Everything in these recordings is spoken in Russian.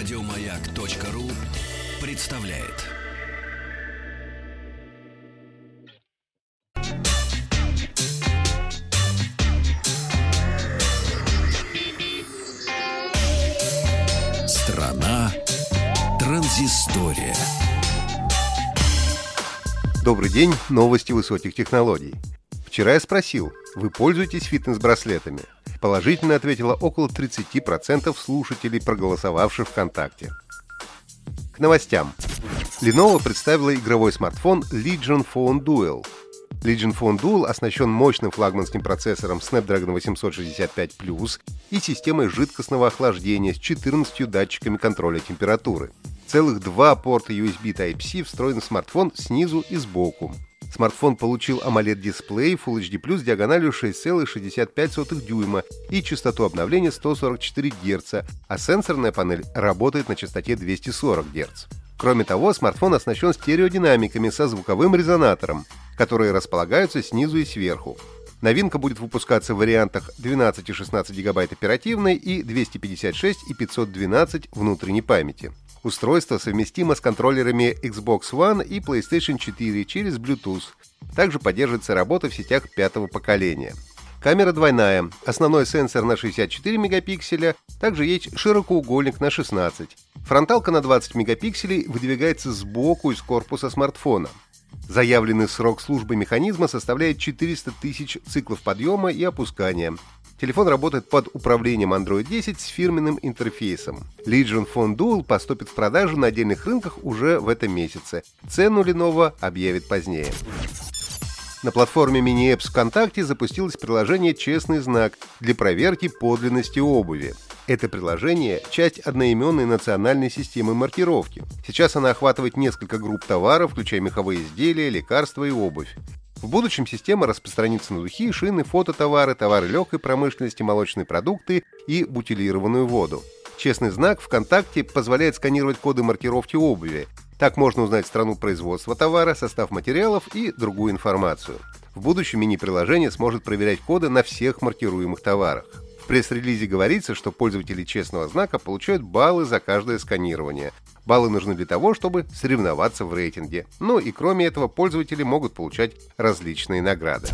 Радиомаяк.ру представляет. Страна транзистория. Добрый день, новости высоких технологий. Вчера я спросил, вы пользуетесь фитнес-браслетами? Положительно ответило около 30% слушателей, проголосовавших ВКонтакте. К новостям. Lenovo представила игровой смартфон Legion Phone Duel. Legion Phone Duel оснащен мощным флагманским процессором Snapdragon 865 Plus и системой жидкостного охлаждения с 14 датчиками контроля температуры. Целых два порта USB Type-C встроены в смартфон снизу и сбоку. Смартфон получил AMOLED-дисплей Full HD+, с диагональю 6,65 дюйма и частоту обновления 144 Гц, а сенсорная панель работает на частоте 240 Гц. Кроме того, смартфон оснащен стереодинамиками со звуковым резонатором, которые располагаются снизу и сверху. Новинка будет выпускаться в вариантах 12 и 16 ГБ оперативной и 256 и 512 внутренней памяти. Устройство совместимо с контроллерами Xbox One и PlayStation 4 через Bluetooth. Также поддерживается работа в сетях пятого поколения. Камера двойная, основной сенсор на 64 мегапикселя, также есть широкоугольник на 16. Фронталка на 20 мегапикселей выдвигается сбоку из корпуса смартфона. Заявленный срок службы механизма составляет 400 тысяч циклов подъема и опускания. Телефон работает под управлением Android 10 с фирменным интерфейсом. Legion Phone Dual поступит в продажу на отдельных рынках уже в этом месяце. Цену Lenovo объявит позднее. На платформе Mini-Apps ВКонтакте запустилось приложение «Честный знак» для проверки подлинности обуви. Это приложение – часть одноименной национальной системы маркировки. Сейчас она охватывает несколько групп товаров, включая меховые изделия, лекарства и обувь. В будущем система распространится на духи, шины, фототовары, товары легкой промышленности, молочные продукты и бутилированную воду. Честный знак ВКонтакте позволяет сканировать коды маркировки обуви. Так можно узнать страну производства товара, состав материалов и другую информацию. В будущем мини-приложение сможет проверять коды на всех маркируемых товарах. Пресс-релизе говорится, что пользователи честного знака получают баллы за каждое сканирование. Баллы нужны для того, чтобы соревноваться в рейтинге. Ну и кроме этого, пользователи могут получать различные награды.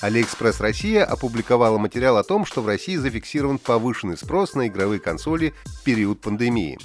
AliExpress Россия опубликовала материал о том, что в России зафиксирован повышенный спрос на игровые консоли в период пандемии.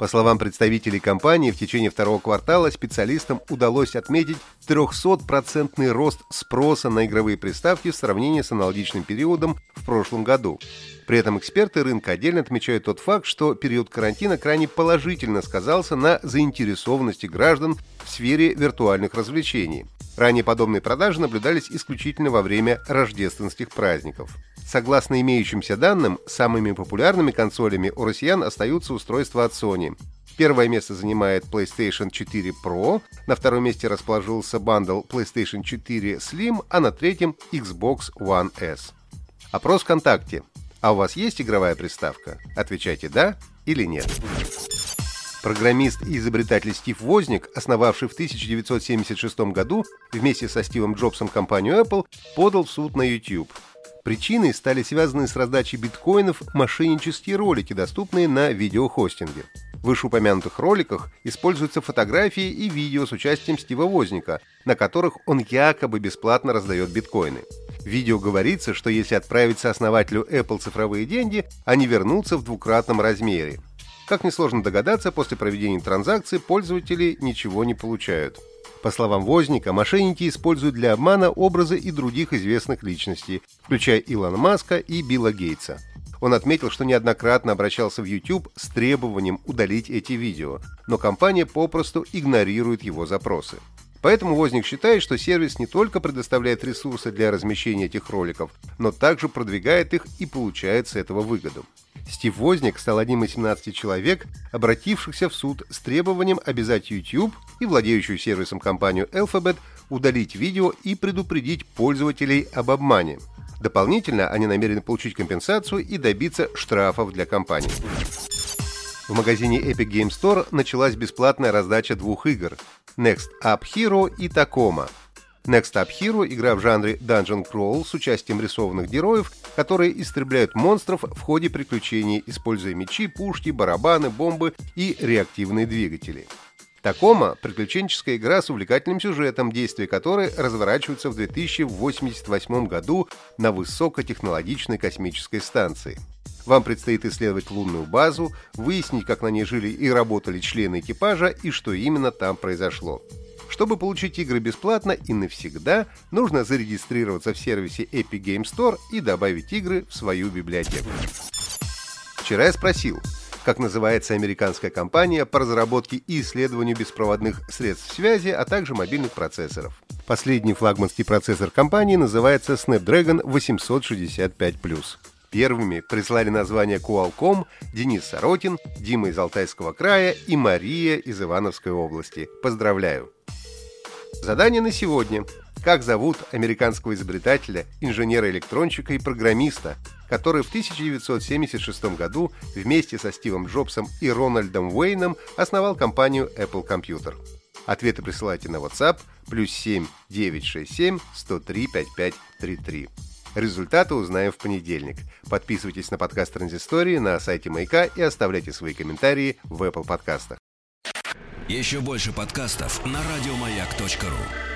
По словам представителей компании, в течение второго квартала специалистам удалось отметить 300% рост спроса на игровые приставки в сравнении с аналогичным периодом в прошлом году. При этом эксперты рынка отдельно отмечают тот факт, что период карантина крайне положительно сказался на заинтересованности граждан в сфере виртуальных развлечений. Ранее подобные продажи наблюдались исключительно во время рождественских праздников. Согласно имеющимся данным, самыми популярными консолями у россиян остаются устройства от Sony. Первое место занимает PlayStation 4 Pro, на втором месте расположился бандл PlayStation 4 Slim, а на третьем Xbox One S. Опрос ВКонтакте. А у вас есть игровая приставка? Отвечайте «да» или «нет». Программист и изобретатель Стив Возник, основавший в 1976 году вместе со Стивом Джобсом компанию Apple, подал в суд на YouTube. Причиной стали связанные с раздачей биткоинов мошеннические ролики, доступные на видеохостинге. В вышеупомянутых роликах используются фотографии и видео с участием Стива Возника, на которых он якобы бесплатно раздает биткоины. В видео говорится, что если отправить сооснователю Apple цифровые деньги, они вернутся в двукратном размере. Как несложно догадаться, после проведения транзакции пользователи ничего не получают. По словам Возника, мошенники используют для обмана образы и других известных личностей, включая Илона Маска и Билла Гейтса. Он отметил, что неоднократно обращался в YouTube с требованием удалить эти видео, но компания попросту игнорирует его запросы. Поэтому Возник считает, что сервис не только предоставляет ресурсы для размещения этих роликов, но также продвигает их и получает с этого выгоду. Стив Возник стал одним из 17 человек, обратившихся в суд с требованием обязать YouTube и владеющую сервисом компанию Alphabet удалить видео и предупредить пользователей об обмане. Дополнительно они намерены получить компенсацию и добиться штрафов для компании. В магазине Epic Game Store началась бесплатная раздача двух игр Next Up Hero и Tacoma. Next Up Hero – игра в жанре Dungeon Crawl с участием рисованных героев, которые истребляют монстров в ходе приключений, используя мечи, пушки, барабаны, бомбы и реактивные двигатели. Такома – приключенческая игра с увлекательным сюжетом, действия которой разворачиваются в 2088 году на высокотехнологичной космической станции. Вам предстоит исследовать лунную базу, выяснить, как на ней жили и работали члены экипажа и что именно там произошло. Чтобы получить игры бесплатно и навсегда, нужно зарегистрироваться в сервисе Epic Game Store и добавить игры в свою библиотеку. Вчера я спросил, как называется американская компания по разработке и исследованию беспроводных средств связи, а также мобильных процессоров. Последний флагманский процессор компании называется Snapdragon 865+. Первыми прислали название Qualcomm Денис Сорокин, Дима из Алтайского края и Мария из Ивановской области. Поздравляю! Задание на сегодня. Как зовут американского изобретателя, инженера-электронщика и программиста, который в 1976 году вместе со Стивом Джобсом и Рональдом Уэйном основал компанию Apple Computer? Ответы присылайте на WhatsApp плюс 7 967 103 5533. Результаты узнаем в понедельник. Подписывайтесь на подкаст Транзистории на сайте Маяка и оставляйте свои комментарии в Apple подкастах. Еще больше подкастов на радиомаяк.ру